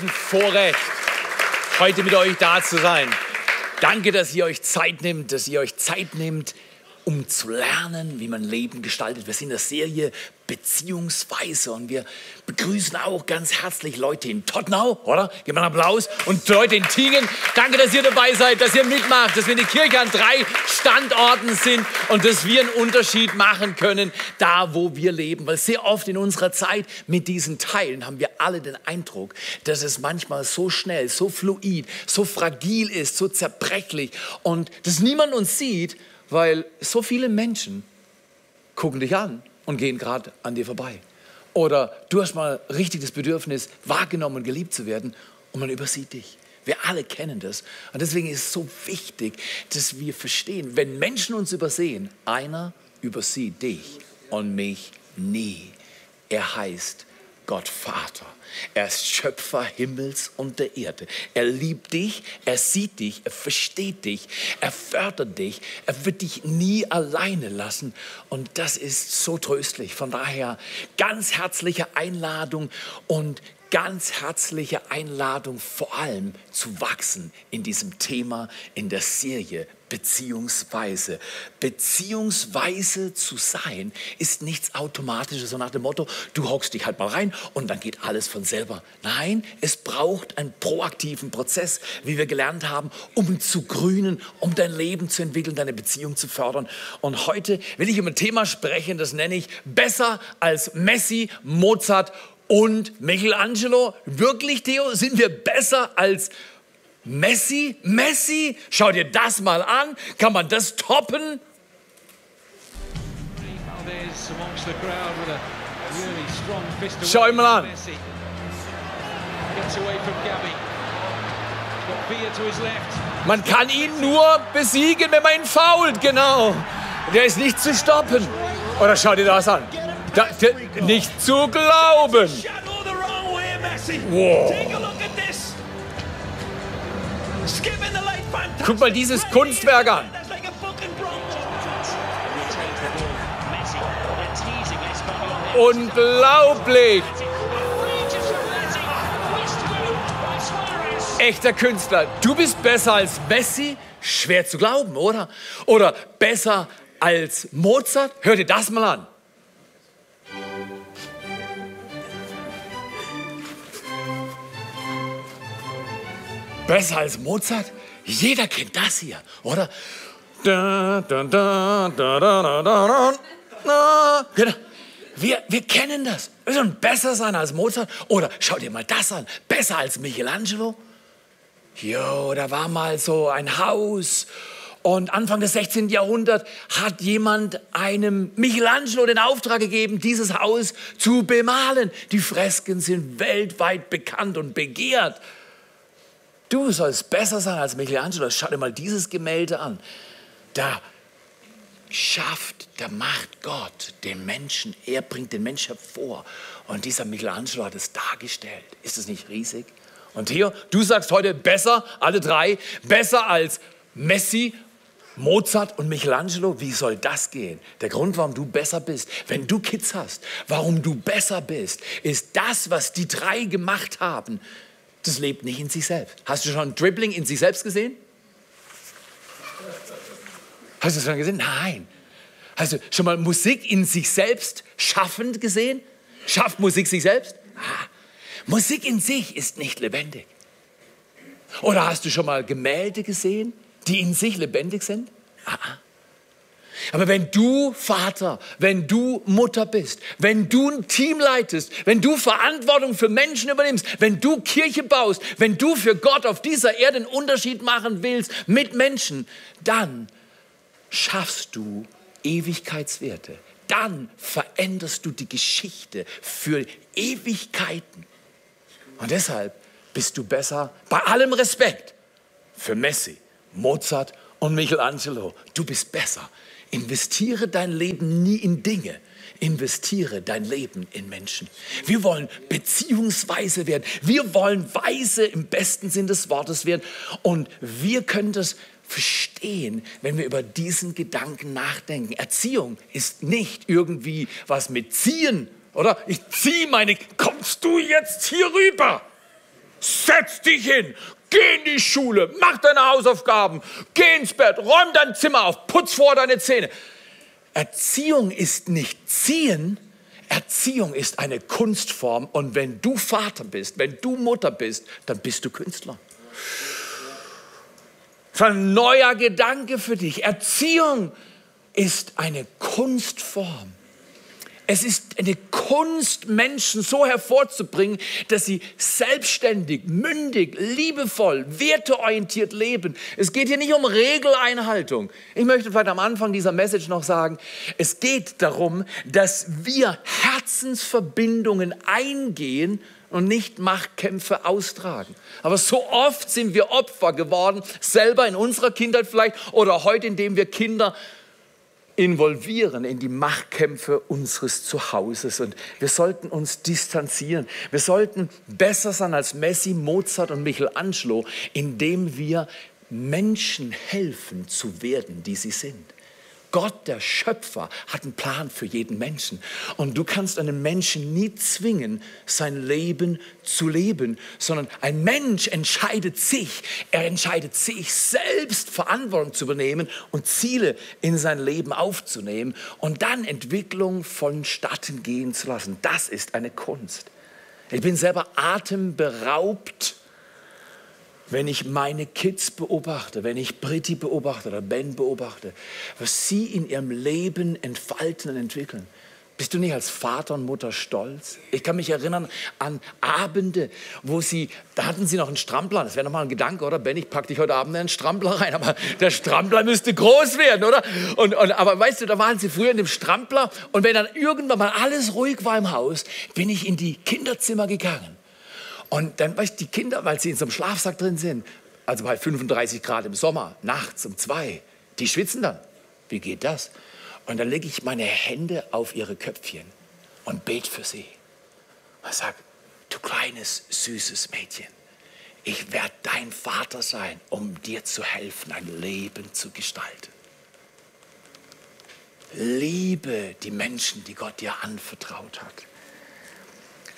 Ein Vorrecht, heute mit euch da zu sein. Danke, dass ihr euch Zeit nimmt, dass ihr euch Zeit nimmt, um zu lernen, wie man Leben gestaltet. Wir sind in der Serie Beziehungsweise und wir begrüßen auch ganz herzlich Leute in Tottenau, oder? Gib mal einen Applaus. Und Leute in Tingen. Danke, dass ihr dabei seid, dass ihr mitmacht, dass wir in der Kirche an drei Standorten sind und dass wir einen Unterschied machen können, da wo wir leben. Weil sehr oft in unserer Zeit mit diesen Teilen haben wir alle den Eindruck, dass es manchmal so schnell, so fluid, so fragil ist, so zerbrechlich und dass niemand uns sieht, weil so viele Menschen gucken dich an und gehen gerade an dir vorbei. Oder du hast mal richtig das Bedürfnis, wahrgenommen und geliebt zu werden und man übersieht dich. Wir alle kennen das. Und deswegen ist es so wichtig, dass wir verstehen, wenn Menschen uns übersehen, einer übersieht dich und mich nie. Er heißt Gott Vater. Er ist Schöpfer Himmels und der Erde. Er liebt dich, er sieht dich, er versteht dich, er fördert dich, er wird dich nie alleine lassen. Und das ist so tröstlich. Von daher ganz herzliche Einladung und ganz herzliche Einladung, vor allem zu wachsen in diesem Thema, in der Serie beziehungsweise. Beziehungsweise zu sein ist nichts Automatisches, so nach dem Motto, du hockst dich halt mal rein und dann geht alles von selber. Nein, es braucht einen proaktiven Prozess, wie wir gelernt haben, um zu grünen, um dein Leben zu entwickeln, deine Beziehung zu fördern. Und heute will ich über ein Thema sprechen, das nenne ich besser als Messi, Mozart und Michelangelo. Wirklich, Theo, sind wir besser als Messi? Messi? Schau dir das mal an. Kann man das toppen? Schau ihn mal an. Man kann ihn nur besiegen, wenn man ihn fault, genau. Der ist nicht zu stoppen. Oder schau dir das an. Da, nicht zu glauben. Wow. Guck mal dieses Kunstwerk an. Unglaublich. Echter Künstler. Du bist besser als Messi? Schwer zu glauben, oder? Oder besser als Mozart? Hör dir das mal an. Besser als Mozart? Jeder kennt das hier, oder? Da, da, da, da, da, da, da, da. Genau. Wir, wir kennen das. Wir sollen besser sein als Mozart. Oder schau dir mal das an. Besser als Michelangelo. Jo, da war mal so ein Haus. Und Anfang des 16. Jahrhunderts hat jemand einem Michelangelo den Auftrag gegeben, dieses Haus zu bemalen. Die Fresken sind weltweit bekannt und begehrt. Du sollst besser sein als Michelangelo. Schau dir mal dieses Gemälde an. Da schafft, da macht Gott den Menschen, er bringt den Menschen hervor. Und dieser Michelangelo hat es dargestellt. Ist es nicht riesig? Und hier, du sagst heute besser, alle drei, besser als Messi, Mozart und Michelangelo, wie soll das gehen? Der Grund, warum du besser bist, wenn du Kids hast, warum du besser bist, ist das, was die drei gemacht haben, das lebt nicht in sich selbst. Hast du schon Dribbling in sich selbst gesehen? Hast du schon gesehen? Nein. Hast du schon mal Musik in sich selbst schaffend gesehen? Schafft Musik sich selbst? Ah. Musik in sich ist nicht lebendig. Oder hast du schon mal Gemälde gesehen, die in sich lebendig sind? Ah. Aber wenn du Vater, wenn du Mutter bist, wenn du ein Team leitest, wenn du Verantwortung für Menschen übernimmst, wenn du Kirche baust, wenn du für Gott auf dieser Erde einen Unterschied machen willst mit Menschen, dann schaffst du Ewigkeitswerte. Dann veränderst du die Geschichte für Ewigkeiten. Und deshalb bist du besser, bei allem Respekt, für Messi, Mozart und Michelangelo. Du bist besser Investiere dein Leben nie in Dinge. Investiere dein Leben in Menschen. Wir wollen beziehungsweise werden. Wir wollen weise im besten Sinn des Wortes werden. Und wir können das verstehen, wenn wir über diesen Gedanken nachdenken. Erziehung ist nicht irgendwie was mit ziehen, oder? Ich ziehe meine, kommst du jetzt hier rüber? Setz dich hin, geh in die Schule, mach deine Hausaufgaben, geh ins Bett, räum dein Zimmer auf, putz vor deine Zähne. Erziehung ist nicht ziehen, Erziehung ist eine Kunstform und wenn du Vater bist, wenn du Mutter bist, dann bist du Künstler. Das ein neuer Gedanke für dich. Erziehung ist eine Kunstform. Es ist eine Kunst, Menschen so hervorzubringen, dass sie selbstständig, mündig, liebevoll, werteorientiert leben. Es geht hier nicht um Regeleinhaltung. Ich möchte vielleicht am Anfang dieser Message noch sagen, es geht darum, dass wir Herzensverbindungen eingehen und nicht Machtkämpfe austragen. Aber so oft sind wir Opfer geworden, selber in unserer Kindheit vielleicht oder heute, indem wir Kinder involvieren in die Machtkämpfe unseres Zuhauses. Und wir sollten uns distanzieren. Wir sollten besser sein als Messi, Mozart und Michelangelo, indem wir Menschen helfen zu werden, die sie sind. Gott, der Schöpfer, hat einen Plan für jeden Menschen. Und du kannst einen Menschen nie zwingen, sein Leben zu leben, sondern ein Mensch entscheidet sich, er entscheidet sich selbst Verantwortung zu übernehmen und Ziele in sein Leben aufzunehmen und dann Entwicklung vonstatten gehen zu lassen. Das ist eine Kunst. Ich bin selber atemberaubt wenn ich meine Kids beobachte, wenn ich Britti beobachte oder Ben beobachte, was sie in ihrem Leben entfalten und entwickeln. Bist du nicht als Vater und Mutter stolz? Ich kann mich erinnern an Abende, wo sie, da hatten sie noch einen Strampler. Das wäre nochmal ein Gedanke, oder? Ben, ich pack dich heute Abend in einen Strampler rein. Aber der Strampler müsste groß werden, oder? Und, und, aber weißt du, da waren sie früher in dem Strampler. Und wenn dann irgendwann mal alles ruhig war im Haus, bin ich in die Kinderzimmer gegangen. Und dann, weißt du, die Kinder, weil sie in so einem Schlafsack drin sind, also bei 35 Grad im Sommer, nachts um zwei, die schwitzen dann. Wie geht das? Und dann lege ich meine Hände auf ihre Köpfchen und bete für sie. Und sage, du kleines, süßes Mädchen, ich werde dein Vater sein, um dir zu helfen, ein Leben zu gestalten. Liebe die Menschen, die Gott dir anvertraut hat.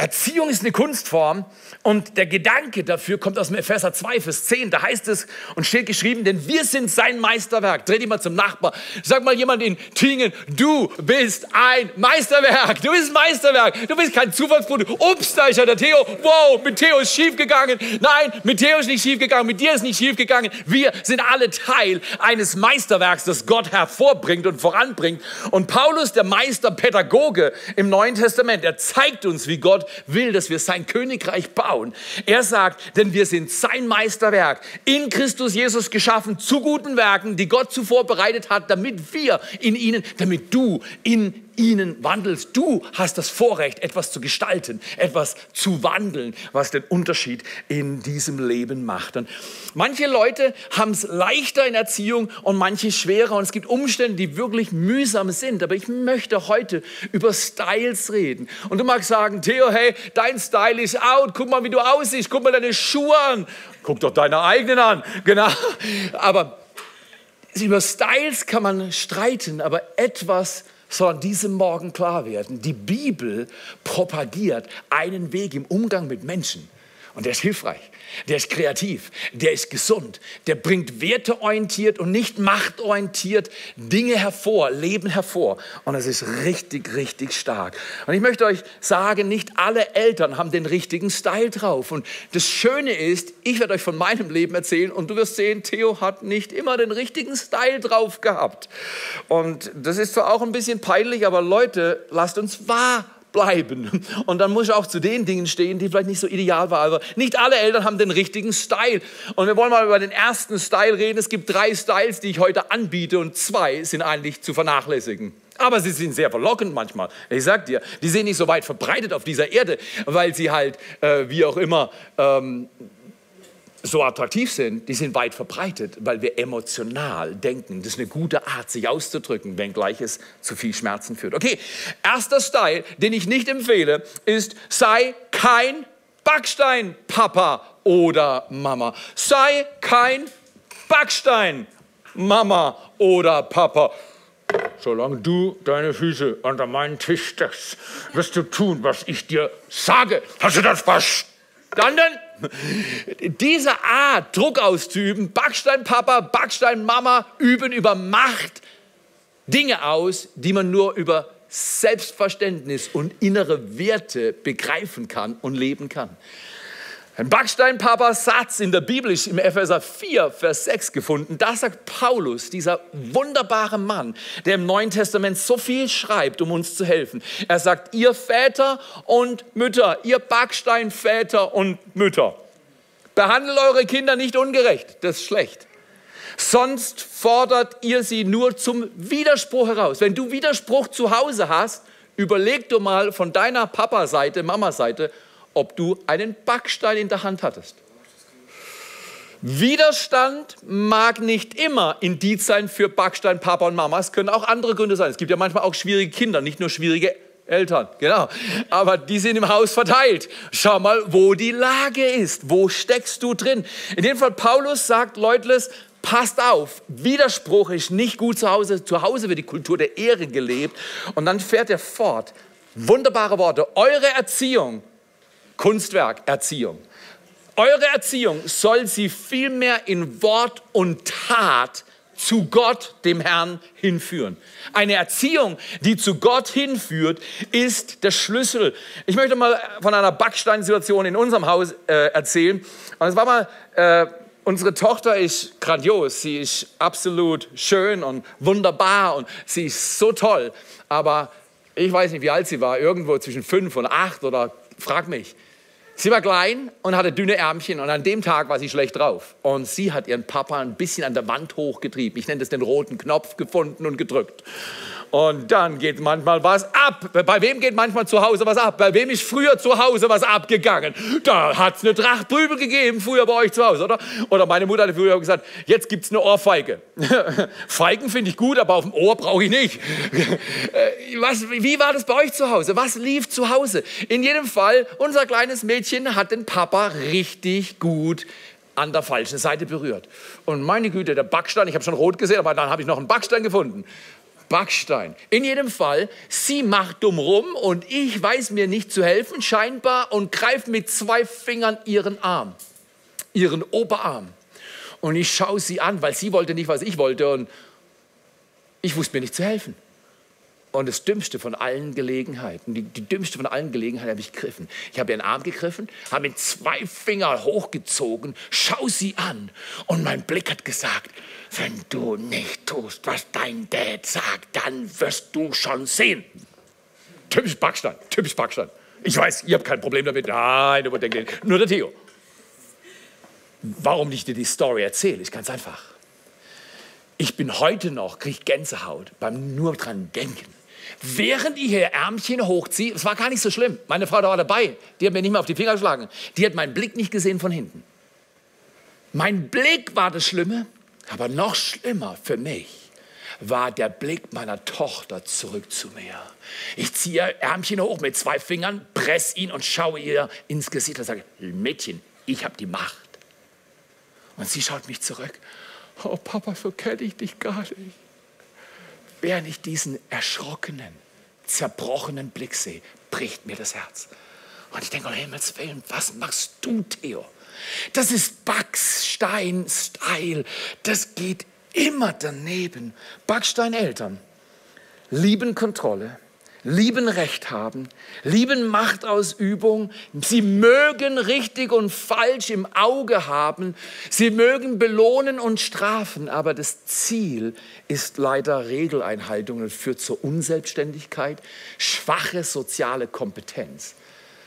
Erziehung ist eine Kunstform und der Gedanke dafür kommt aus dem Epheser 2, Vers 10. Da heißt es und steht geschrieben, denn wir sind sein Meisterwerk. Dreh dich mal zum Nachbar. Sag mal jemand in Tingen, du bist ein Meisterwerk. Du bist ein Meisterwerk. Du bist kein Zufallsprodukt. Ups, da ist ja der Theo. Wow, mit Theo ist schief gegangen. Nein, mit Theo ist nicht schief gegangen. Mit dir ist nicht schief gegangen. Wir sind alle Teil eines Meisterwerks, das Gott hervorbringt und voranbringt. Und Paulus, der Meisterpädagoge im Neuen Testament, er zeigt uns, wie Gott will, dass wir sein Königreich bauen. Er sagt, denn wir sind sein Meisterwerk, in Christus Jesus geschaffen, zu guten Werken, die Gott zuvor bereitet hat, damit wir in ihnen, damit du in ihnen wandelst. Du hast das Vorrecht, etwas zu gestalten, etwas zu wandeln, was den Unterschied in diesem Leben macht. Und manche Leute haben es leichter in Erziehung und manche schwerer. Und es gibt Umstände, die wirklich mühsam sind. Aber ich möchte heute über Styles reden. Und du magst sagen, Theo, hey, dein Style ist out. Guck mal, wie du aussiehst. Guck mal deine Schuhe an. Guck doch deine eigenen an. Genau. Aber über Styles kann man streiten, aber etwas soll an diesem Morgen klar werden. Die Bibel propagiert einen Weg im Umgang mit Menschen. Und der ist hilfreich, der ist kreativ, der ist gesund, der bringt werteorientiert und nicht machtorientiert Dinge hervor, Leben hervor. Und es ist richtig, richtig stark. Und ich möchte euch sagen, nicht alle Eltern haben den richtigen Style drauf. Und das Schöne ist, ich werde euch von meinem Leben erzählen und du wirst sehen, Theo hat nicht immer den richtigen Style drauf gehabt. Und das ist zwar auch ein bisschen peinlich, aber Leute, lasst uns wahr bleiben. Und dann muss ich auch zu den Dingen stehen, die vielleicht nicht so ideal waren. Aber nicht alle Eltern haben den richtigen Style. Und wir wollen mal über den ersten Style reden. Es gibt drei Styles, die ich heute anbiete und zwei sind eigentlich zu vernachlässigen. Aber sie sind sehr verlockend manchmal. Ich sag dir, die sind nicht so weit verbreitet auf dieser Erde, weil sie halt, äh, wie auch immer, ähm, so attraktiv sind, die sind weit verbreitet, weil wir emotional denken. Das ist eine gute Art, sich auszudrücken, wenngleich es zu viel Schmerzen führt. Okay, erster Style, den ich nicht empfehle, ist, sei kein Backstein, Papa oder Mama. Sei kein Backstein, Mama oder Papa. Solange du deine Füße unter meinen Tisch steckst, wirst du tun, was ich dir sage. Hast du das verstanden? Diese Art, Druck auszuüben, Backsteinpapa, Backsteinmama, üben über Macht Dinge aus, die man nur über Selbstverständnis und innere Werte begreifen kann und leben kann. Ein Backsteinpapa-Satz in der Bibel ist im Epheser 4, Vers 6 gefunden. Da sagt Paulus, dieser wunderbare Mann, der im Neuen Testament so viel schreibt, um uns zu helfen. Er sagt, ihr Väter und Mütter, ihr Backsteinväter und Mütter, behandelt eure Kinder nicht ungerecht, das ist schlecht. Sonst fordert ihr sie nur zum Widerspruch heraus. Wenn du Widerspruch zu Hause hast, überleg du mal von deiner Papa-Seite, Mama-Seite, ob du einen Backstein in der Hand hattest. Widerstand mag nicht immer Indiz sein für Backstein, Papa und Mama. Es können auch andere Gründe sein. Es gibt ja manchmal auch schwierige Kinder, nicht nur schwierige Eltern, genau. Aber die sind im Haus verteilt. Schau mal, wo die Lage ist. Wo steckst du drin? In dem Fall, Paulus sagt, Leute, passt auf. Widerspruch ist nicht gut zu Hause. Zu Hause wird die Kultur der Ehre gelebt. Und dann fährt er fort. Wunderbare Worte. Eure Erziehung Kunstwerk, Erziehung. Eure Erziehung soll sie vielmehr in Wort und Tat zu Gott, dem Herrn, hinführen. Eine Erziehung, die zu Gott hinführt, ist der Schlüssel. Ich möchte mal von einer Backsteinsituation in unserem Haus äh, erzählen. Und es war mal, äh, unsere Tochter ist grandios, sie ist absolut schön und wunderbar und sie ist so toll. Aber ich weiß nicht, wie alt sie war, irgendwo zwischen fünf und acht oder frag mich. Sie war klein und hatte dünne Ärmchen und an dem Tag war sie schlecht drauf. Und sie hat ihren Papa ein bisschen an der Wand hochgetrieben. Ich nenne das den roten Knopf gefunden und gedrückt. Und dann geht manchmal was ab. Bei wem geht manchmal zu Hause was ab? Bei wem ist früher zu Hause was abgegangen? Da hat es eine Tracht Prügel gegeben, früher bei euch zu Hause, oder? Oder meine Mutter hat früher gesagt, jetzt gibt es eine Ohrfeige. Feigen finde ich gut, aber auf dem Ohr brauche ich nicht. Äh, was, wie war das bei euch zu Hause? Was lief zu Hause? In jedem Fall, unser kleines Mädchen hat den Papa richtig gut an der falschen Seite berührt. Und meine Güte, der Backstein, ich habe schon rot gesehen, aber dann habe ich noch einen Backstein gefunden. Backstein. In jedem Fall, sie macht dumm rum und ich weiß mir nicht zu helfen, scheinbar, und greife mit zwei Fingern ihren Arm, ihren Oberarm. Und ich schaue sie an, weil sie wollte nicht, was ich wollte. Und ich wusste mir nicht zu helfen. Und das Dümmste von allen Gelegenheiten, die, die dümmste von allen Gelegenheiten habe ich gegriffen. Ich habe ihren Arm gegriffen, habe ihn zwei Finger hochgezogen, schau sie an. Und mein Blick hat gesagt, wenn du nicht tust, was dein Dad sagt, dann wirst du schon sehen. Typisch Backstein, typisch Backstein. Ich weiß, ihr habt kein Problem damit. Nein, überdenkt nur der Theo. Warum ich dir die Story erzähle, ist ganz einfach. Ich bin heute noch, kriege Gänsehaut beim nur dran denken. Während ich ihr Ärmchen hochziehe, es war gar nicht so schlimm. Meine Frau da war dabei, die hat mir nicht mehr auf die Finger geschlagen. Die hat meinen Blick nicht gesehen von hinten. Mein Blick war das Schlimme. Aber noch schlimmer für mich war der Blick meiner Tochter zurück zu mir. Ich ziehe ihr Ärmchen hoch mit zwei Fingern, presse ihn und schaue ihr ins Gesicht und sage, Mädchen, ich habe die Macht. Und sie schaut mich zurück. Oh Papa, so kenne ich dich gar nicht. Während ich diesen erschrockenen, zerbrochenen Blick sehe, bricht mir das Herz. Und ich denke, um Himmels Willen, was machst du, Theo? Das ist Backstein-Style. Das geht immer daneben. Backstein-Eltern lieben Kontrolle, lieben Recht haben, lieben Machtausübung. Sie mögen richtig und falsch im Auge haben. Sie mögen belohnen und strafen. Aber das Ziel ist leider Regeleinhaltung und führt zur Unselbstständigkeit, schwache soziale Kompetenz.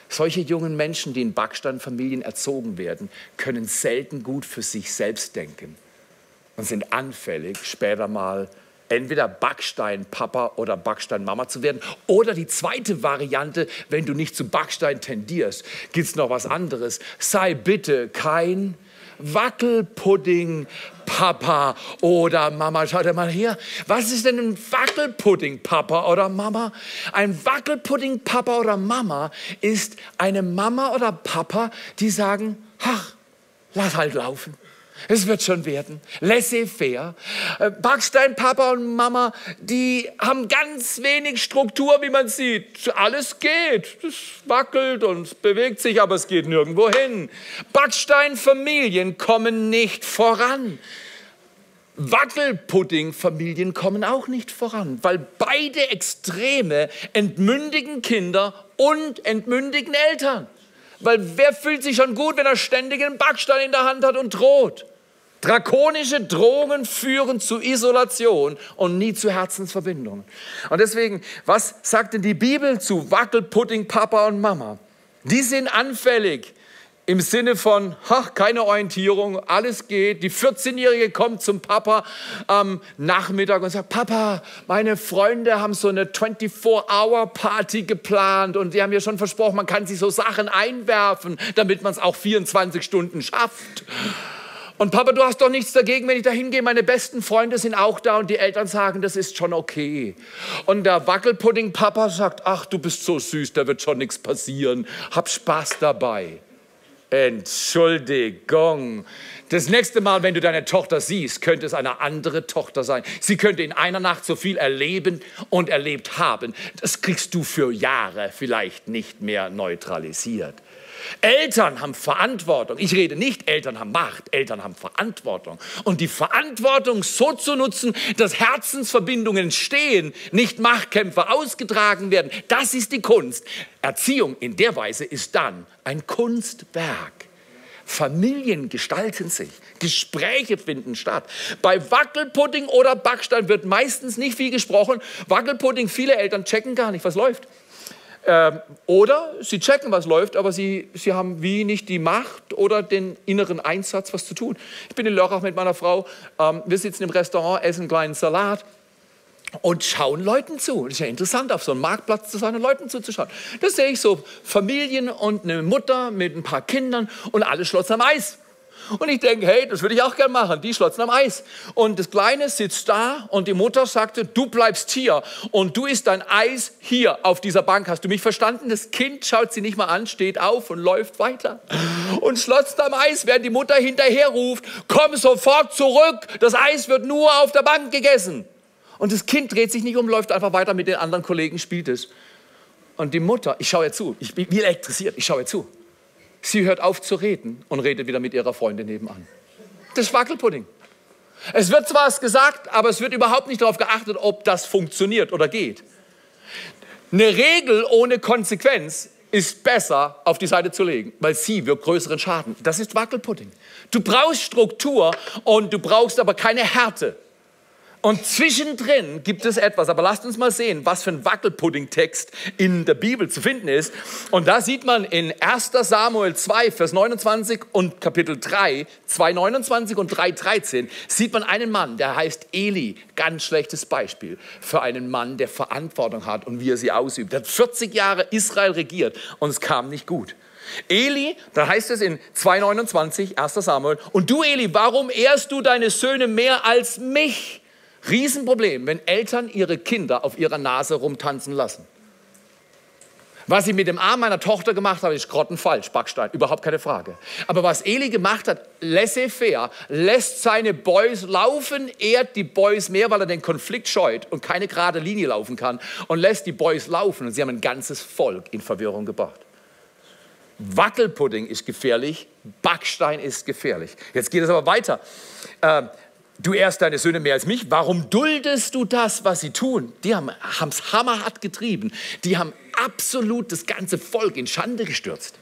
Solche jungen Menschen, die in Backsteinfamilien erzogen werden, können selten gut für sich selbst denken und sind anfällig, später mal entweder Backstein-Papa oder Backstein-Mama zu werden. Oder die zweite Variante, wenn du nicht zu Backstein tendierst, gibt es noch was anderes. Sei bitte kein Wackelpudding, Papa oder Mama. Schaut mal her. Was ist denn ein Wackelpudding, Papa oder Mama? Ein Wackelpudding, Papa oder Mama ist eine Mama oder Papa, die sagen, ach, lass halt laufen. Es wird schon werden. Laissez-faire. Äh, Backstein, Papa und Mama, die haben ganz wenig Struktur, wie man sieht. Alles geht. Es wackelt und bewegt sich, aber es geht nirgendwo hin. Backstein-Familien kommen nicht voran. Wackelpudding-Familien kommen auch nicht voran, weil beide Extreme entmündigen Kinder und entmündigen Eltern. Weil wer fühlt sich schon gut, wenn er ständig einen Backstein in der Hand hat und droht? Drakonische Drohungen führen zu Isolation und nie zu Herzensverbindungen. Und deswegen, was sagt denn die Bibel zu Wackelpudding, Papa und Mama? Die sind anfällig im Sinne von, ach, keine Orientierung, alles geht. Die 14-Jährige kommt zum Papa am Nachmittag und sagt, Papa, meine Freunde haben so eine 24-Hour-Party geplant und die haben mir schon versprochen, man kann sich so Sachen einwerfen, damit man es auch 24 Stunden schafft. Und Papa, du hast doch nichts dagegen, wenn ich da hingehe. Meine besten Freunde sind auch da und die Eltern sagen, das ist schon okay. Und der Wackelpudding-Papa sagt, ach, du bist so süß, da wird schon nichts passieren. Hab Spaß dabei. Entschuldigung. Das nächste Mal, wenn du deine Tochter siehst, könnte es eine andere Tochter sein. Sie könnte in einer Nacht so viel erleben und erlebt haben. Das kriegst du für Jahre vielleicht nicht mehr neutralisiert. Eltern haben Verantwortung. Ich rede nicht, Eltern haben Macht, Eltern haben Verantwortung. Und die Verantwortung so zu nutzen, dass Herzensverbindungen stehen, nicht Machtkämpfe ausgetragen werden, das ist die Kunst. Erziehung in der Weise ist dann ein Kunstwerk. Familien gestalten sich, Gespräche finden statt. Bei Wackelpudding oder Backstein wird meistens nicht viel gesprochen. Wackelpudding, viele Eltern checken gar nicht, was läuft. Ähm, oder sie checken, was läuft, aber sie, sie haben wie nicht die Macht oder den inneren Einsatz, was zu tun. Ich bin in Lörrach mit meiner Frau. Ähm, wir sitzen im Restaurant, essen einen kleinen Salat und schauen Leuten zu. Das ist ja interessant, auf so einem Marktplatz zu sein und Leuten zuzuschauen. Da sehe ich so Familien und eine Mutter mit ein paar Kindern und alle schlotzen am Eis. Und ich denke, hey, das würde ich auch gerne machen. Die schlotzen am Eis. Und das Kleine sitzt da und die Mutter sagte, du bleibst hier und du isst dein Eis hier auf dieser Bank. Hast du mich verstanden? Das Kind schaut sie nicht mal an, steht auf und läuft weiter. Und schlotzt am Eis, während die Mutter hinterher ruft, komm sofort zurück, das Eis wird nur auf der Bank gegessen. Und das Kind dreht sich nicht um, läuft einfach weiter mit den anderen Kollegen, spielt es. Und die Mutter, ich schaue ihr zu, ich bin wie elektrisiert, ich schaue ihr zu. Sie hört auf zu reden und redet wieder mit ihrer Freundin nebenan. Das ist Wackelpudding. Es wird zwar was gesagt, aber es wird überhaupt nicht darauf geachtet, ob das funktioniert oder geht. Eine Regel ohne Konsequenz ist besser auf die Seite zu legen, weil sie wirkt größeren Schaden. Das ist Wackelpudding. Du brauchst Struktur und du brauchst aber keine Härte. Und zwischendrin gibt es etwas, aber lasst uns mal sehen, was für ein Wackelpudding-Text in der Bibel zu finden ist. Und da sieht man in 1 Samuel 2, Vers 29 und Kapitel 3, 2, 29 und 3, 13, sieht man einen Mann, der heißt Eli. Ganz schlechtes Beispiel für einen Mann, der Verantwortung hat und wie er sie ausübt. Er hat 40 Jahre Israel regiert und es kam nicht gut. Eli, da heißt es in 2,29, 1 Samuel, und du Eli, warum ehrst du deine Söhne mehr als mich? Riesenproblem, wenn Eltern ihre Kinder auf ihrer Nase rumtanzen lassen. Was ich mit dem Arm meiner Tochter gemacht habe, ist grottenfalsch, Backstein, überhaupt keine Frage. Aber was Eli gemacht hat, laissez-faire, lässt seine Boys laufen, ehrt die Boys mehr, weil er den Konflikt scheut und keine gerade Linie laufen kann und lässt die Boys laufen und sie haben ein ganzes Volk in Verwirrung gebracht. Wackelpudding ist gefährlich, Backstein ist gefährlich. Jetzt geht es aber weiter. Äh, du ehrst deine Söhne mehr als mich. Warum duldest du das, was sie tun? Die haben es hammerhart getrieben. Die haben absolut das ganze Volk in Schande gestürzt.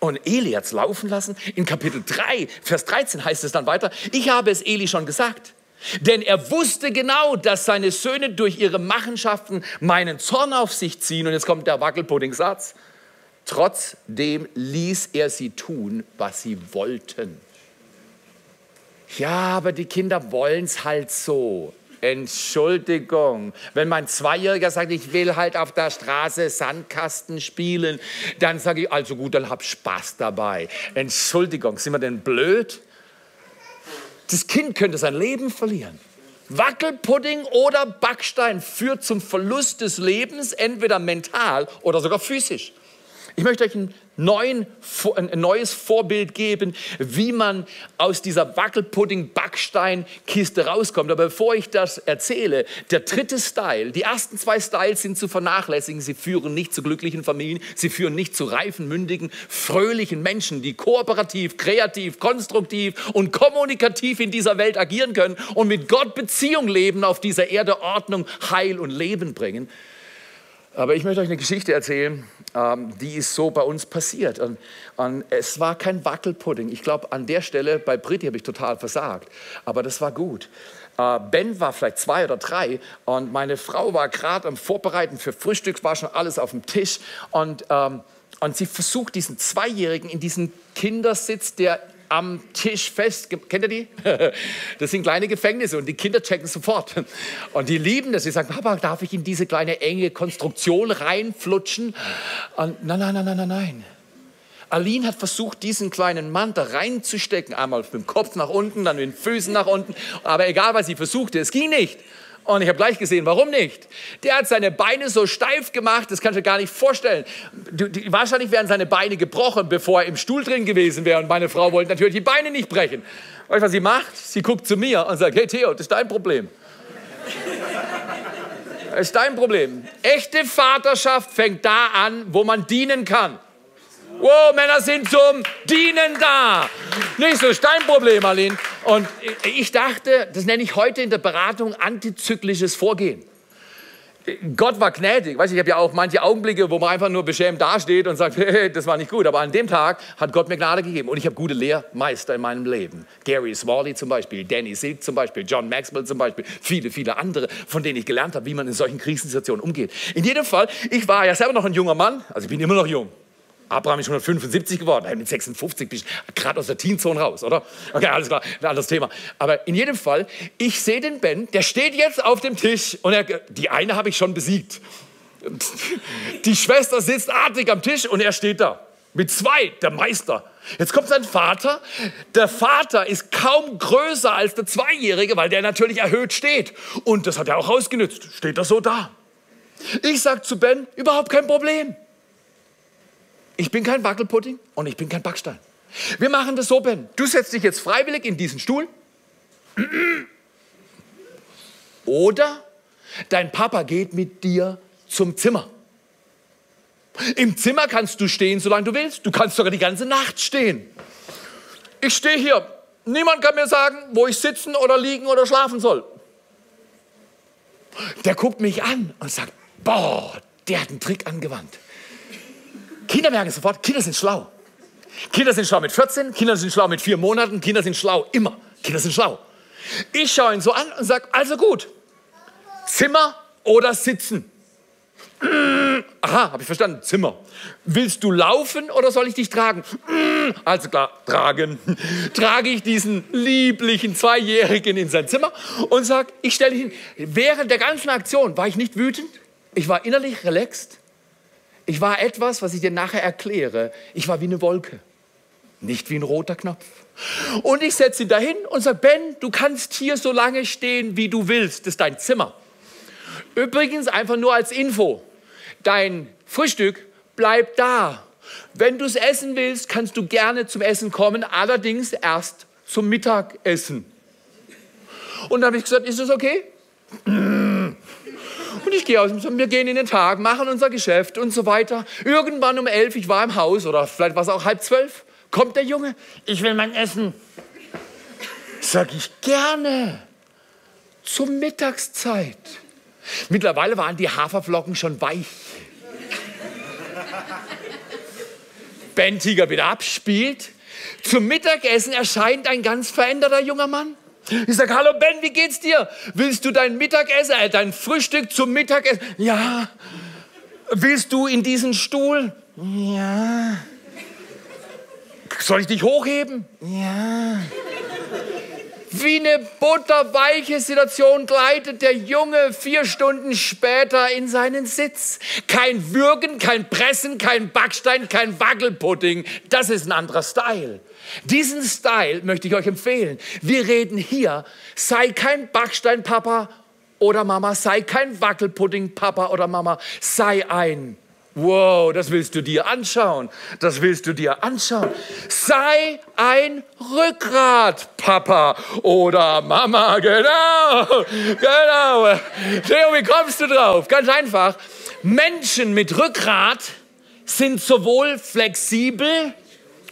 Und Eli hat es laufen lassen. In Kapitel 3, Vers 13 heißt es dann weiter, ich habe es Eli schon gesagt. Denn er wusste genau, dass seine Söhne durch ihre Machenschaften meinen Zorn auf sich ziehen. Und jetzt kommt der Wackelpudding-Satz. Trotzdem ließ er sie tun, was sie wollten. Ja, aber die Kinder wollen es halt so. Entschuldigung, wenn mein Zweijähriger sagt, ich will halt auf der Straße Sandkasten spielen, dann sage ich, also gut, dann hab Spaß dabei. Entschuldigung, sind wir denn blöd? Das Kind könnte sein Leben verlieren. Wackelpudding oder Backstein führt zum Verlust des Lebens, entweder mental oder sogar physisch. Ich möchte euch ein neuen, ein neues Vorbild geben, wie man aus dieser Wackelpudding-Backstein-Kiste rauskommt. Aber bevor ich das erzähle, der dritte Style, die ersten zwei Styles sind zu vernachlässigen. Sie führen nicht zu glücklichen Familien, sie führen nicht zu reifen, mündigen, fröhlichen Menschen, die kooperativ, kreativ, konstruktiv und kommunikativ in dieser Welt agieren können und mit Gott Beziehung leben, auf dieser Erde Ordnung, Heil und Leben bringen. Aber ich möchte euch eine Geschichte erzählen, die ist so bei uns passiert. Und, und es war kein Wackelpudding. Ich glaube, an der Stelle bei Britti habe ich total versagt. Aber das war gut. Äh, ben war vielleicht zwei oder drei und meine Frau war gerade am Vorbereiten für Frühstück, war schon alles auf dem Tisch. Und, ähm, und sie versucht, diesen Zweijährigen in diesen Kindersitz, der am Tisch fest. Kennt ihr die? Das sind kleine Gefängnisse und die Kinder checken sofort. Und die lieben das. Sie sagen, Papa, darf ich in diese kleine enge Konstruktion reinflutschen? Und nein, nein, nein, nein, nein. Aline hat versucht, diesen kleinen Mann da reinzustecken. Einmal mit dem Kopf nach unten, dann mit den Füßen nach unten. Aber egal, was sie versuchte, es ging nicht. Und ich habe gleich gesehen, warum nicht? Der hat seine Beine so steif gemacht, das kannst du dir gar nicht vorstellen. Du, die, wahrscheinlich wären seine Beine gebrochen, bevor er im Stuhl drin gewesen wäre. Und meine Frau wollte natürlich die Beine nicht brechen. Weißt du, was sie macht? Sie guckt zu mir und sagt, hey Theo, das ist dein Problem. Das ist dein Problem. Echte Vaterschaft fängt da an, wo man dienen kann. Wow, Männer sind zum Dienen da. Nicht so Steinproblem, Aline. Und ich dachte, das nenne ich heute in der Beratung antizyklisches Vorgehen. Gott war gnädig. Weißt, ich habe ja auch manche Augenblicke, wo man einfach nur beschämt dasteht und sagt, hey, das war nicht gut. Aber an dem Tag hat Gott mir Gnade gegeben. Und ich habe gute Lehrmeister in meinem Leben. Gary Smalley zum Beispiel, Danny Silk zum Beispiel, John Maxwell zum Beispiel, viele, viele andere, von denen ich gelernt habe, wie man in solchen Krisensituationen umgeht. In jedem Fall, ich war ja selber noch ein junger Mann. Also ich bin immer noch jung. Abraham ist 175 geworden, mit 56 bist du gerade aus der Teenzone raus, oder? Okay, alles klar, ein anderes Thema. Aber in jedem Fall, ich sehe den Ben, der steht jetzt auf dem Tisch und er, die eine habe ich schon besiegt. Die Schwester sitzt artig am Tisch und er steht da. Mit zwei, der Meister. Jetzt kommt sein Vater. Der Vater ist kaum größer als der Zweijährige, weil der natürlich erhöht steht. Und das hat er auch ausgenützt. Steht er so da. Ich sage zu Ben, überhaupt kein Problem. Ich bin kein Wackelpudding und ich bin kein Backstein. Wir machen das so, Ben. Du setzt dich jetzt freiwillig in diesen Stuhl. Oder dein Papa geht mit dir zum Zimmer. Im Zimmer kannst du stehen, solange du willst. Du kannst sogar die ganze Nacht stehen. Ich stehe hier. Niemand kann mir sagen, wo ich sitzen oder liegen oder schlafen soll. Der guckt mich an und sagt, boah, der hat einen Trick angewandt. Kinder merken sofort, Kinder sind schlau. Kinder sind schlau mit 14, Kinder sind schlau mit vier Monaten, Kinder sind schlau immer. Kinder sind schlau. Ich schaue ihn so an und sage, also gut, Zimmer oder sitzen? Aha, habe ich verstanden, Zimmer. Willst du laufen oder soll ich dich tragen? Also klar, tragen. Trage ich diesen lieblichen Zweijährigen in sein Zimmer und sage, ich stelle ihn hin. Während der ganzen Aktion war ich nicht wütend, ich war innerlich relaxed ich war etwas, was ich dir nachher erkläre. Ich war wie eine Wolke, nicht wie ein roter Knopf. Und ich setze ihn dahin und sage, Ben, du kannst hier so lange stehen, wie du willst. Das ist dein Zimmer. Übrigens einfach nur als Info. Dein Frühstück bleibt da. Wenn du es essen willst, kannst du gerne zum Essen kommen, allerdings erst zum Mittagessen. Und dann habe ich gesagt, ist das okay? Und ich gehe aus dem wir gehen in den Tag, machen unser Geschäft und so weiter. Irgendwann um elf, ich war im Haus oder vielleicht war es auch halb zwölf, kommt der Junge, ich will mein Essen. Sag ich gerne. Zur Mittagszeit. Mittlerweile waren die Haferflocken schon weich. Ben Tiger wieder abspielt. Zum Mittagessen erscheint ein ganz veränderter junger Mann. Ich sage, hallo Ben, wie geht's dir? Willst du dein Mittagessen, äh, dein Frühstück zum Mittagessen? Ja. Willst du in diesen Stuhl? Ja. Soll ich dich hochheben? Ja. Wie eine butterweiche Situation gleitet der Junge vier Stunden später in seinen Sitz. Kein Würgen, kein Pressen, kein Backstein, kein Wackelpudding. Das ist ein anderer Style. Diesen Style möchte ich euch empfehlen. Wir reden hier, sei kein Backsteinpapa oder Mama, sei kein Wackelpudding Papa oder Mama, sei ein Wow, das willst du dir anschauen. Das willst du dir anschauen. Sei ein Rückgrat, Papa oder Mama. Genau, genau. Theo, wie kommst du drauf? Ganz einfach. Menschen mit Rückgrat sind sowohl flexibel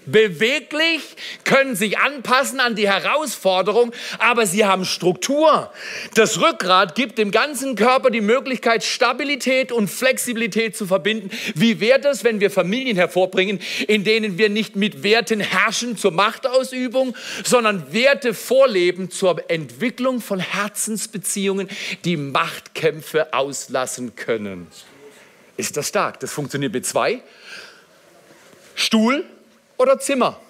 beweglich, können sich anpassen an die Herausforderung, aber sie haben Struktur. Das Rückgrat gibt dem ganzen Körper die Möglichkeit, Stabilität und Flexibilität zu verbinden. Wie wäre das, wenn wir Familien hervorbringen, in denen wir nicht mit Werten herrschen zur Machtausübung, sondern Werte vorleben zur Entwicklung von Herzensbeziehungen, die Machtkämpfe auslassen können? Ist das stark? Das funktioniert mit zwei. Stuhl, oder Zimmer?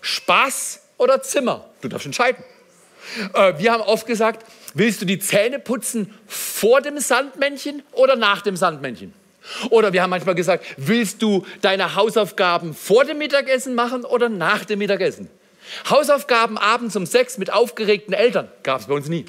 Spaß oder Zimmer? Du darfst entscheiden. Äh, wir haben oft gesagt, willst du die Zähne putzen vor dem Sandmännchen oder nach dem Sandmännchen? Oder wir haben manchmal gesagt, willst du deine Hausaufgaben vor dem Mittagessen machen oder nach dem Mittagessen? Hausaufgaben abends um sechs mit aufgeregten Eltern gab es bei uns nie.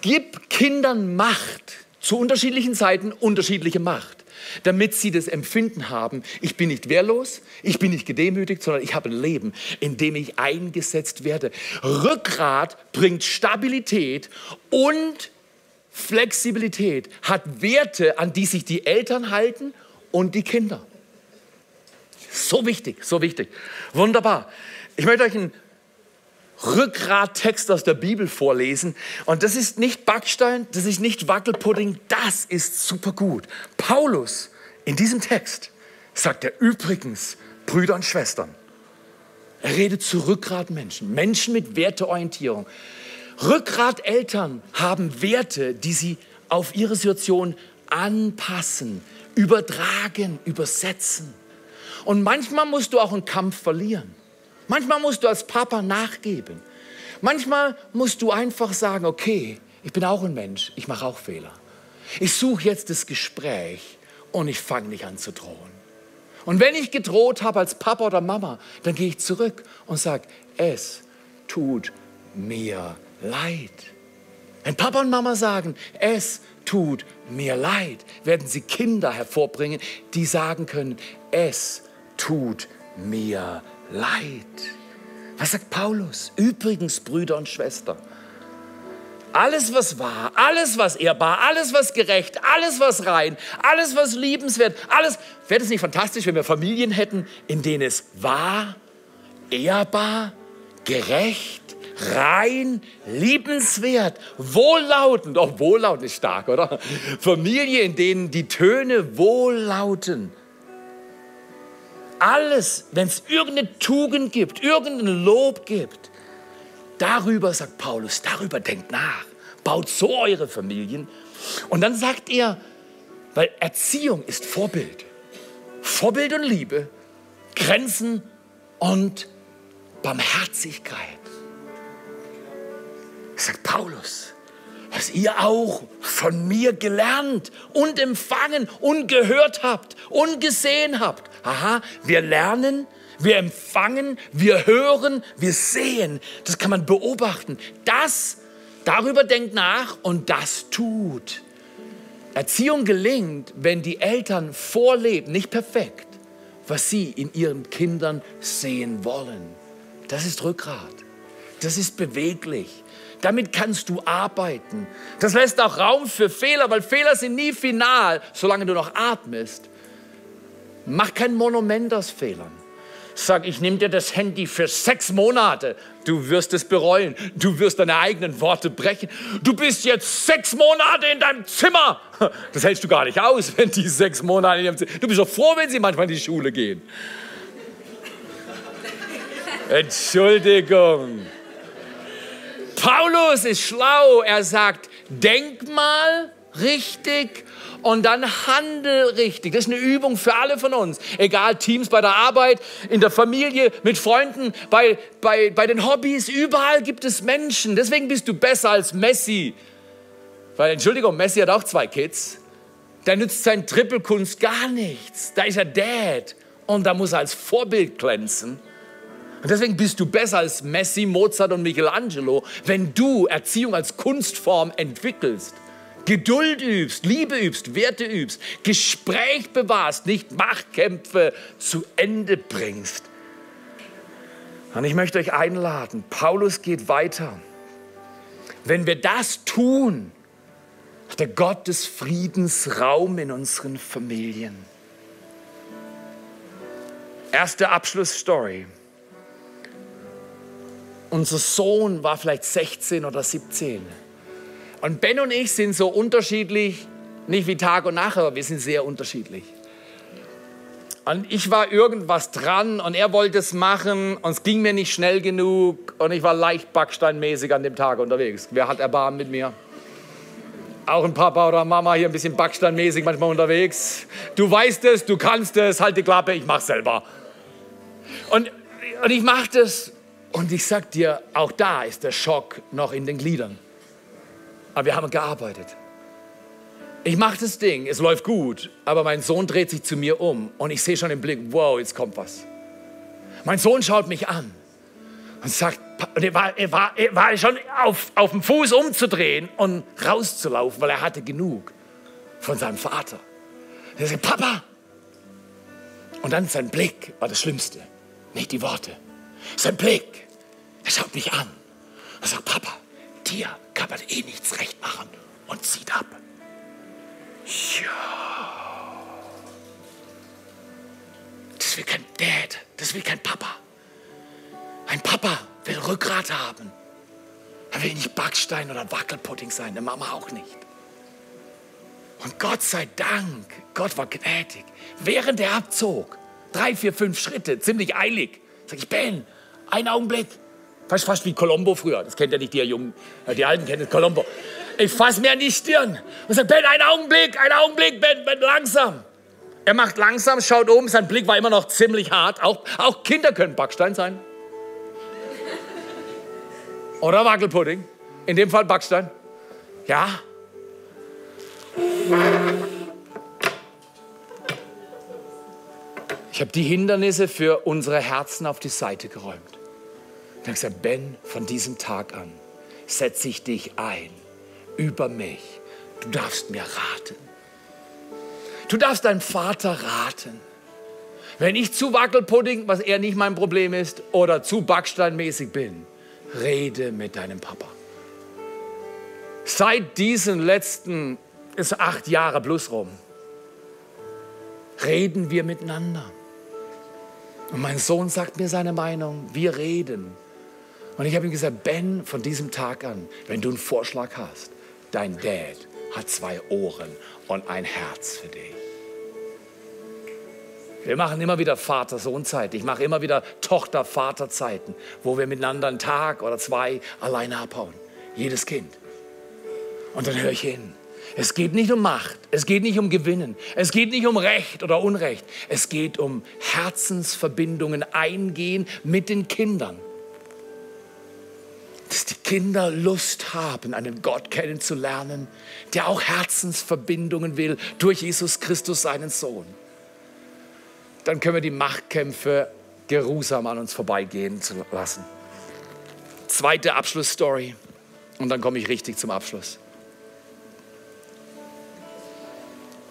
Gib Kindern Macht zu unterschiedlichen Zeiten unterschiedliche Macht damit sie das Empfinden haben, ich bin nicht wehrlos, ich bin nicht gedemütigt, sondern ich habe ein Leben, in dem ich eingesetzt werde. Rückgrat bringt Stabilität und Flexibilität, hat Werte, an die sich die Eltern halten und die Kinder. So wichtig, so wichtig. Wunderbar. Ich möchte euch einen Rückgrattext aus der Bibel vorlesen. Und das ist nicht Backstein, das ist nicht Wackelpudding, das ist super gut. Paulus in diesem Text sagt er übrigens, Brüder und Schwestern, er redet zu Rückgratmenschen, Menschen mit Werteorientierung. Rückgrateltern haben Werte, die sie auf ihre Situation anpassen, übertragen, übersetzen. Und manchmal musst du auch einen Kampf verlieren. Manchmal musst du als Papa nachgeben. Manchmal musst du einfach sagen, okay, ich bin auch ein Mensch, ich mache auch Fehler. Ich suche jetzt das Gespräch und ich fange nicht an zu drohen. Und wenn ich gedroht habe als Papa oder Mama, dann gehe ich zurück und sage, es tut mir leid. Wenn Papa und Mama sagen, es tut mir leid, werden sie Kinder hervorbringen, die sagen können, es tut mir leid. Leid. Was sagt Paulus? Übrigens, Brüder und Schwestern, alles, was wahr, alles, was ehrbar, alles, was gerecht, alles, was rein, alles, was liebenswert, alles. Wäre es nicht fantastisch, wenn wir Familien hätten, in denen es wahr, ehrbar, gerecht, rein, liebenswert, wohllautend, auch oh, wohllautend ist stark, oder? Familie, in denen die Töne wohllauten, alles, wenn es irgendeine Tugend gibt, irgendein Lob gibt, darüber, sagt Paulus, darüber denkt nach. Baut so eure Familien. Und dann sagt er, weil Erziehung ist Vorbild. Vorbild und Liebe, Grenzen und Barmherzigkeit. Sagt Paulus, was ihr auch von mir gelernt und empfangen und gehört habt und gesehen habt. Aha, wir lernen, wir empfangen, wir hören, wir sehen. Das kann man beobachten. Das, darüber denkt nach und das tut. Erziehung gelingt, wenn die Eltern vorleben, nicht perfekt, was sie in ihren Kindern sehen wollen. Das ist Rückgrat. Das ist beweglich. Damit kannst du arbeiten. Das lässt auch Raum für Fehler, weil Fehler sind nie final, solange du noch atmest. Mach kein Monument aus Fehlern. Sag, ich nehme dir das Handy für sechs Monate. Du wirst es bereuen. Du wirst deine eigenen Worte brechen. Du bist jetzt sechs Monate in deinem Zimmer. Das hältst du gar nicht aus, wenn die sechs Monate in deinem Zimmer. Du bist doch froh, wenn sie manchmal in die Schule gehen. Entschuldigung. Paulus ist schlau. Er sagt, denk mal richtig und dann handel richtig. Das ist eine Übung für alle von uns. Egal, Teams bei der Arbeit, in der Familie, mit Freunden, bei, bei, bei den Hobbys, überall gibt es Menschen. Deswegen bist du besser als Messi. Weil, Entschuldigung, Messi hat auch zwei Kids. Da nützt sein Trippelkunst gar nichts. Da ist er Dad und da muss er als Vorbild glänzen. Und deswegen bist du besser als Messi, Mozart und Michelangelo, wenn du Erziehung als Kunstform entwickelst. Geduld übst, Liebe übst, Werte übst, Gespräch bewahrst, nicht Machtkämpfe zu Ende bringst. Und ich möchte euch einladen, Paulus geht weiter. Wenn wir das tun, hat der Gott des Friedens Raum in unseren Familien. Erste Abschlussstory. Unser Sohn war vielleicht 16 oder 17. Und Ben und ich sind so unterschiedlich, nicht wie Tag und Nacht, aber wir sind sehr unterschiedlich. Und ich war irgendwas dran und er wollte es machen und es ging mir nicht schnell genug und ich war leicht backsteinmäßig an dem Tag unterwegs. Wer hat Erbarmen mit mir? Auch ein Papa oder Mama hier ein bisschen backsteinmäßig manchmal unterwegs. Du weißt es, du kannst es, halt die Klappe, ich mach's selber. Und, und ich mach das und ich sag dir, auch da ist der Schock noch in den Gliedern. Aber wir haben gearbeitet. Ich mache das Ding, es läuft gut, aber mein Sohn dreht sich zu mir um und ich sehe schon im Blick, wow, jetzt kommt was. Mein Sohn schaut mich an und sagt, er war, er war, er war schon auf, auf dem Fuß umzudrehen und rauszulaufen, weil er hatte genug von seinem Vater. Er sagt, Papa. Und dann sein Blick war das Schlimmste, nicht die Worte. Sein Blick, er schaut mich an und sagt, Papa, dir kann man eh nichts recht machen und zieht ab. Ja. Das will kein Dad, das will kein Papa. Ein Papa will Rückgrat haben. Er will nicht Backstein oder Wackelpudding sein, der Mama auch nicht. Und Gott sei Dank, Gott war gnädig. Während er abzog, drei, vier, fünf Schritte, ziemlich eilig, sag ich, Ben, ein Augenblick. Fast, fast wie Colombo früher. Das kennt ja nicht die Jungen, äh, die Alten kennen Colombo. Ich fasse mir an die Stirn und sage, Ben, einen Augenblick, einen Augenblick, Ben, Ben, langsam. Er macht langsam, schaut um, sein Blick war immer noch ziemlich hart. Auch, auch Kinder können Backstein sein. Oder Wackelpudding. In dem Fall Backstein. Ja. Ich habe die Hindernisse für unsere Herzen auf die Seite geräumt. Habe gesagt, Ben, von diesem Tag an setze ich dich ein über mich. Du darfst mir raten. Du darfst deinem Vater raten. Wenn ich zu Wackelpudding, was eher nicht mein Problem ist, oder zu backsteinmäßig bin, rede mit deinem Papa. Seit diesen letzten ist acht Jahre plus rum, reden wir miteinander. Und mein Sohn sagt mir seine Meinung, wir reden. Und ich habe ihm gesagt, Ben, von diesem Tag an, wenn du einen Vorschlag hast, dein Dad hat zwei Ohren und ein Herz für dich. Wir machen immer wieder Vater-Sohn-Zeit. Ich mache immer wieder Tochter-Vater-Zeiten, wo wir miteinander einen Tag oder zwei alleine abhauen. Jedes Kind. Und dann höre ich hin. Es geht nicht um Macht, es geht nicht um Gewinnen, es geht nicht um Recht oder Unrecht. Es geht um Herzensverbindungen eingehen mit den Kindern dass die Kinder Lust haben, einen Gott kennenzulernen, der auch Herzensverbindungen will durch Jesus Christus, seinen Sohn. Dann können wir die Machtkämpfe geruhsam an uns vorbeigehen lassen. Zweite Abschlussstory und dann komme ich richtig zum Abschluss.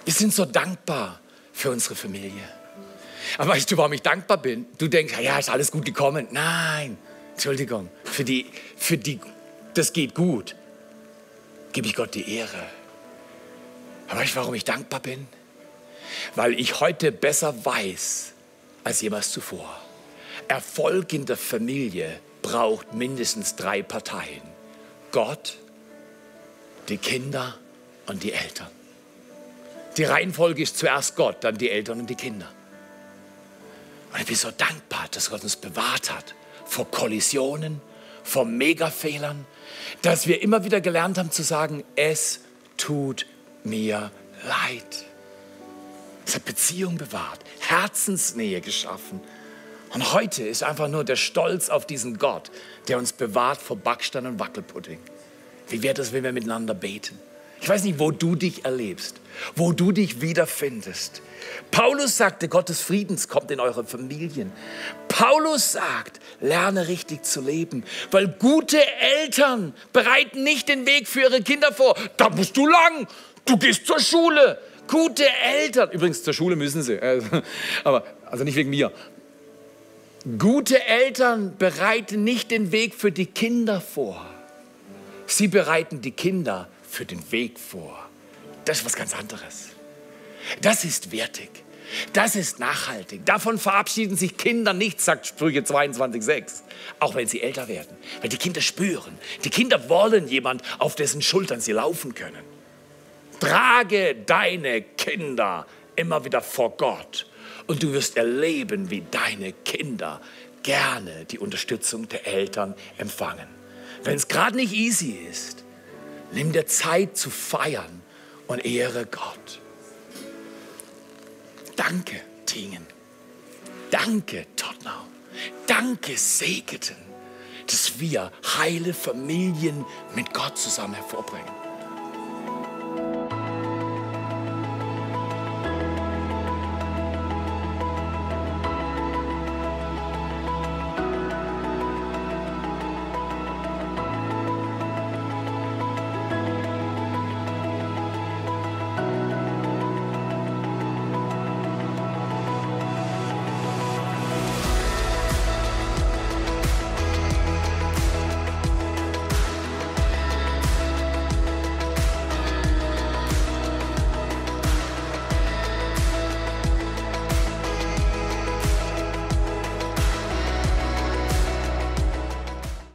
Wir sind so dankbar für unsere Familie. Aber weißt du, warum ich dankbar bin? Du denkst, ja, ist alles gut gekommen. Nein, Entschuldigung, für die, für die, das geht gut, gebe ich Gott die Ehre. Aber weißt du, warum ich dankbar bin? Weil ich heute besser weiß als jemals zuvor. Erfolg in der Familie braucht mindestens drei Parteien. Gott, die Kinder und die Eltern. Die Reihenfolge ist zuerst Gott, dann die Eltern und die Kinder. Und ich bin so dankbar, dass Gott uns bewahrt hat vor Kollisionen, vor Megafehlern, dass wir immer wieder gelernt haben zu sagen, es tut mir leid. Es hat Beziehung bewahrt, Herzensnähe geschaffen. Und heute ist einfach nur der Stolz auf diesen Gott, der uns bewahrt vor Backstein und Wackelpudding. Wie wäre das, wenn wir miteinander beten? Ich weiß nicht, wo du dich erlebst, wo du dich wiederfindest. Paulus sagte, Gottes Friedens kommt in eure Familien. Paulus sagt, lerne richtig zu leben, weil gute Eltern bereiten nicht den Weg für ihre Kinder vor. Da musst du lang, du gehst zur Schule. Gute Eltern, übrigens zur Schule müssen sie, aber also nicht wegen mir. Gute Eltern bereiten nicht den Weg für die Kinder vor. Sie bereiten die Kinder für den Weg vor. Das ist was ganz anderes. Das ist wertig. Das ist nachhaltig. Davon verabschieden sich Kinder nicht, sagt Sprüche 22,6. Auch wenn sie älter werden. Weil die Kinder spüren. Die Kinder wollen jemand, auf dessen Schultern sie laufen können. Trage deine Kinder immer wieder vor Gott. Und du wirst erleben, wie deine Kinder gerne die Unterstützung der Eltern empfangen. Wenn es gerade nicht easy ist, nimm dir Zeit zu feiern und ehre Gott. Danke, Tingen. Danke, Tottenau. Danke, Segeten, dass wir heile Familien mit Gott zusammen hervorbringen.